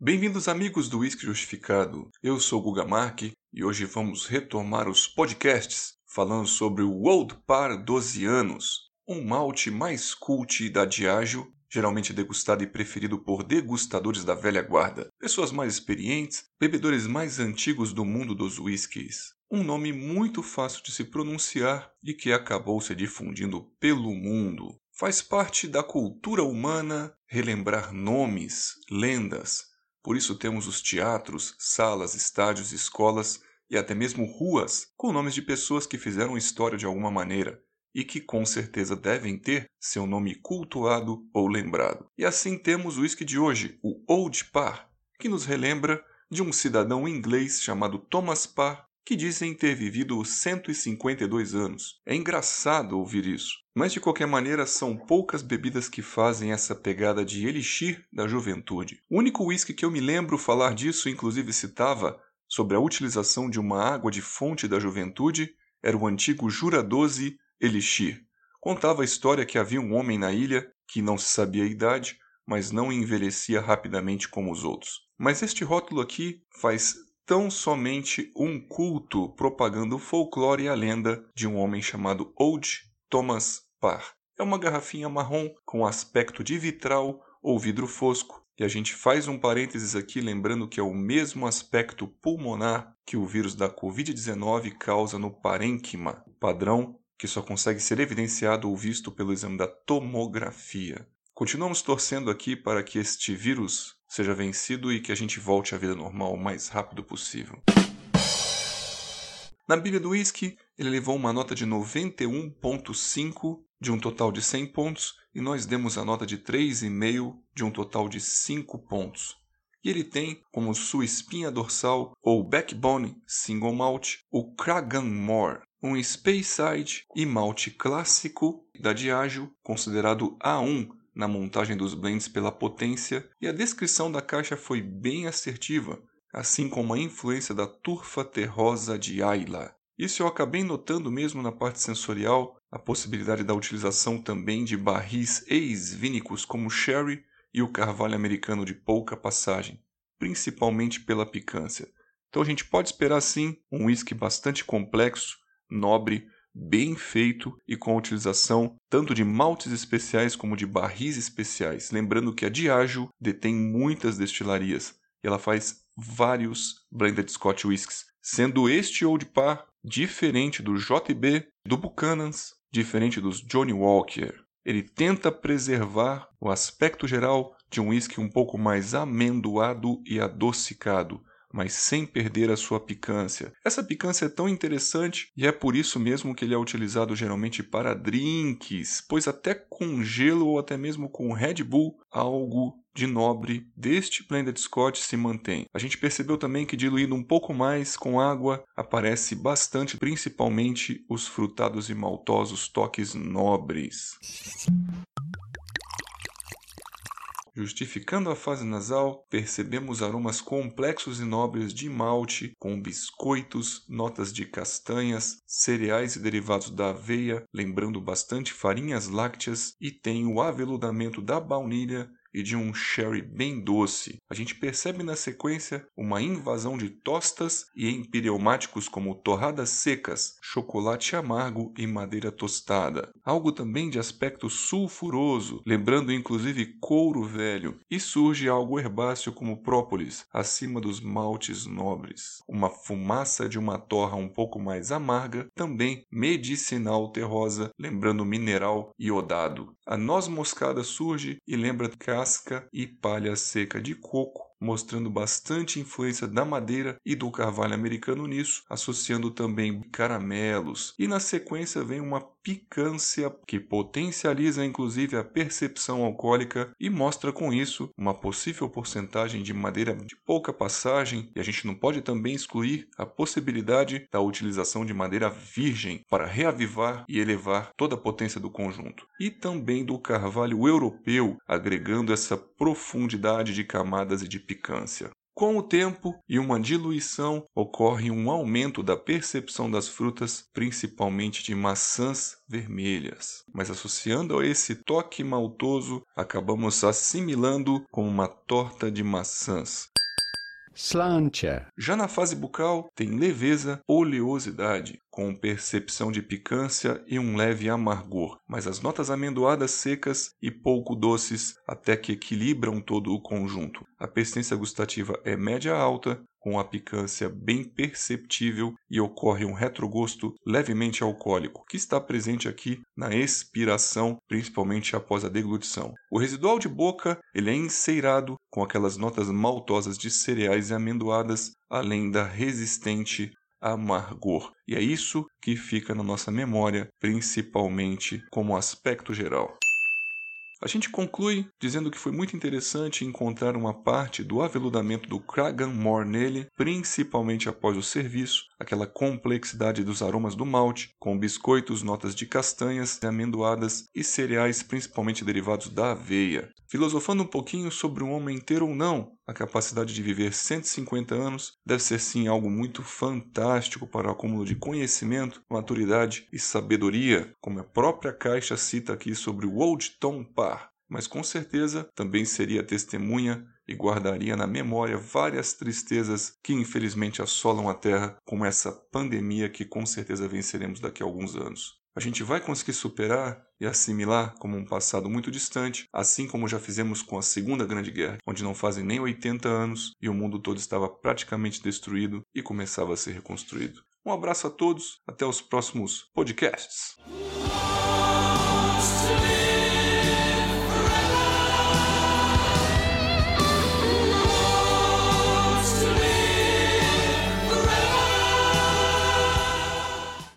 Bem-vindos, amigos do Whisky Justificado. Eu sou Guga Mark e hoje vamos retomar os podcasts falando sobre o Old Par 12 anos, um malte mais cult da Diageo, geralmente degustado e preferido por degustadores da velha guarda, pessoas mais experientes, bebedores mais antigos do mundo dos whiskies. Um nome muito fácil de se pronunciar e que acabou se difundindo pelo mundo. Faz parte da cultura humana relembrar nomes, lendas. Por isso temos os teatros, salas, estádios, escolas e até mesmo ruas com nomes de pessoas que fizeram história de alguma maneira e que com certeza devem ter seu nome cultuado ou lembrado. E assim temos o whisky de hoje, o Old Parr, que nos relembra de um cidadão inglês chamado Thomas Parr que dizem ter vivido 152 anos. É engraçado ouvir isso, mas de qualquer maneira são poucas bebidas que fazem essa pegada de elixir da juventude. O único whisky que eu me lembro falar disso, inclusive citava sobre a utilização de uma água de fonte da juventude, era o antigo Jura 12 Elixir. Contava a história que havia um homem na ilha que não se sabia a idade, mas não envelhecia rapidamente como os outros. Mas este rótulo aqui faz tão somente um culto propagando o folclore e a lenda de um homem chamado Old Thomas Parr. É uma garrafinha marrom com aspecto de vitral ou vidro fosco, e a gente faz um parênteses aqui lembrando que é o mesmo aspecto pulmonar que o vírus da Covid-19 causa no parênquima, padrão que só consegue ser evidenciado ou visto pelo exame da tomografia. Continuamos torcendo aqui para que este vírus seja vencido e que a gente volte à vida normal o mais rápido possível. Na Bíblia do Whisky, ele levou uma nota de 91.5 de um total de 100 pontos e nós demos a nota de 3,5 de um total de 5 pontos. E ele tem como sua espinha dorsal ou backbone single malt o Kraganmore, um Speyside e malte clássico da Diageo, considerado A1 na montagem dos blends pela potência e a descrição da caixa foi bem assertiva, assim como a influência da turfa terrosa de Ayla. Isso eu acabei notando mesmo na parte sensorial, a possibilidade da utilização também de barris ex-vínicos como sherry e o carvalho americano de pouca passagem, principalmente pela picância. Então a gente pode esperar sim um whisky bastante complexo, nobre, bem feito e com a utilização tanto de maltes especiais como de barris especiais. Lembrando que a Diageo detém muitas destilarias e ela faz vários blended Scotch whiskies, sendo este Old Par diferente do JB, do Buchanan's, diferente dos Johnny Walker. Ele tenta preservar o aspecto geral de um whisky um pouco mais amendoado e adocicado, mas sem perder a sua picância. Essa picância é tão interessante e é por isso mesmo que ele é utilizado geralmente para drinks, pois até com gelo ou até mesmo com Red Bull, algo de nobre deste blended Scotch se mantém. A gente percebeu também que diluído um pouco mais com água aparece bastante, principalmente os frutados e maltosos toques nobres. Justificando a fase nasal, percebemos aromas complexos e nobres de malte, com biscoitos, notas de castanhas, cereais e derivados da aveia, lembrando bastante farinhas lácteas, e tem o aveludamento da baunilha e de um sherry bem doce. A gente percebe na sequência uma invasão de tostas e empireumáticos como torradas secas, chocolate amargo e madeira tostada. Algo também de aspecto sulfuroso, lembrando inclusive couro velho, e surge algo herbáceo como própolis, acima dos maltes nobres. Uma fumaça de uma torra um pouco mais amarga, também medicinal terrosa, lembrando mineral iodado. A noz moscada surge e lembra casca e palha seca de coco mostrando bastante influência da madeira e do carvalho americano nisso, associando também caramelos. E na sequência vem uma picância que potencializa inclusive a percepção alcoólica e mostra com isso uma possível porcentagem de madeira de pouca passagem, e a gente não pode também excluir a possibilidade da utilização de madeira virgem para reavivar e elevar toda a potência do conjunto. E também do carvalho europeu, agregando essa profundidade de camadas e de picância. Com o tempo e uma diluição, ocorre um aumento da percepção das frutas, principalmente de maçãs vermelhas. Mas associando a esse toque maltoso, acabamos assimilando como uma torta de maçãs. Slantia. Já na fase bucal, tem leveza, oleosidade, com percepção de picância e um leve amargor, mas as notas amendoadas secas e pouco doces até que equilibram todo o conjunto. A persistência gustativa é média alta, com a picância bem perceptível e ocorre um retrogosto levemente alcoólico, que está presente aqui na expiração, principalmente após a deglutição. O residual de boca ele é enceirado com aquelas notas maltosas de cereais e amendoadas, além da resistente amargor. E é isso que fica na nossa memória, principalmente como aspecto geral. A gente conclui dizendo que foi muito interessante encontrar uma parte do aveludamento do Kraganmore nele, principalmente após o serviço, aquela complexidade dos aromas do malte, com biscoitos, notas de castanhas, amendoadas e cereais principalmente derivados da aveia. Filosofando um pouquinho sobre um homem ter ou não a capacidade de viver 150 anos, deve ser sim algo muito fantástico para o acúmulo de conhecimento, maturidade e sabedoria, como a própria caixa cita aqui sobre o Old Tom Parr. Mas com certeza também seria testemunha e guardaria na memória várias tristezas que infelizmente assolam a Terra, como essa pandemia que com certeza venceremos daqui a alguns anos a gente vai conseguir superar e assimilar como um passado muito distante, assim como já fizemos com a Segunda Grande Guerra, onde não fazem nem 80 anos e o mundo todo estava praticamente destruído e começava a ser reconstruído. Um abraço a todos, até os próximos podcasts.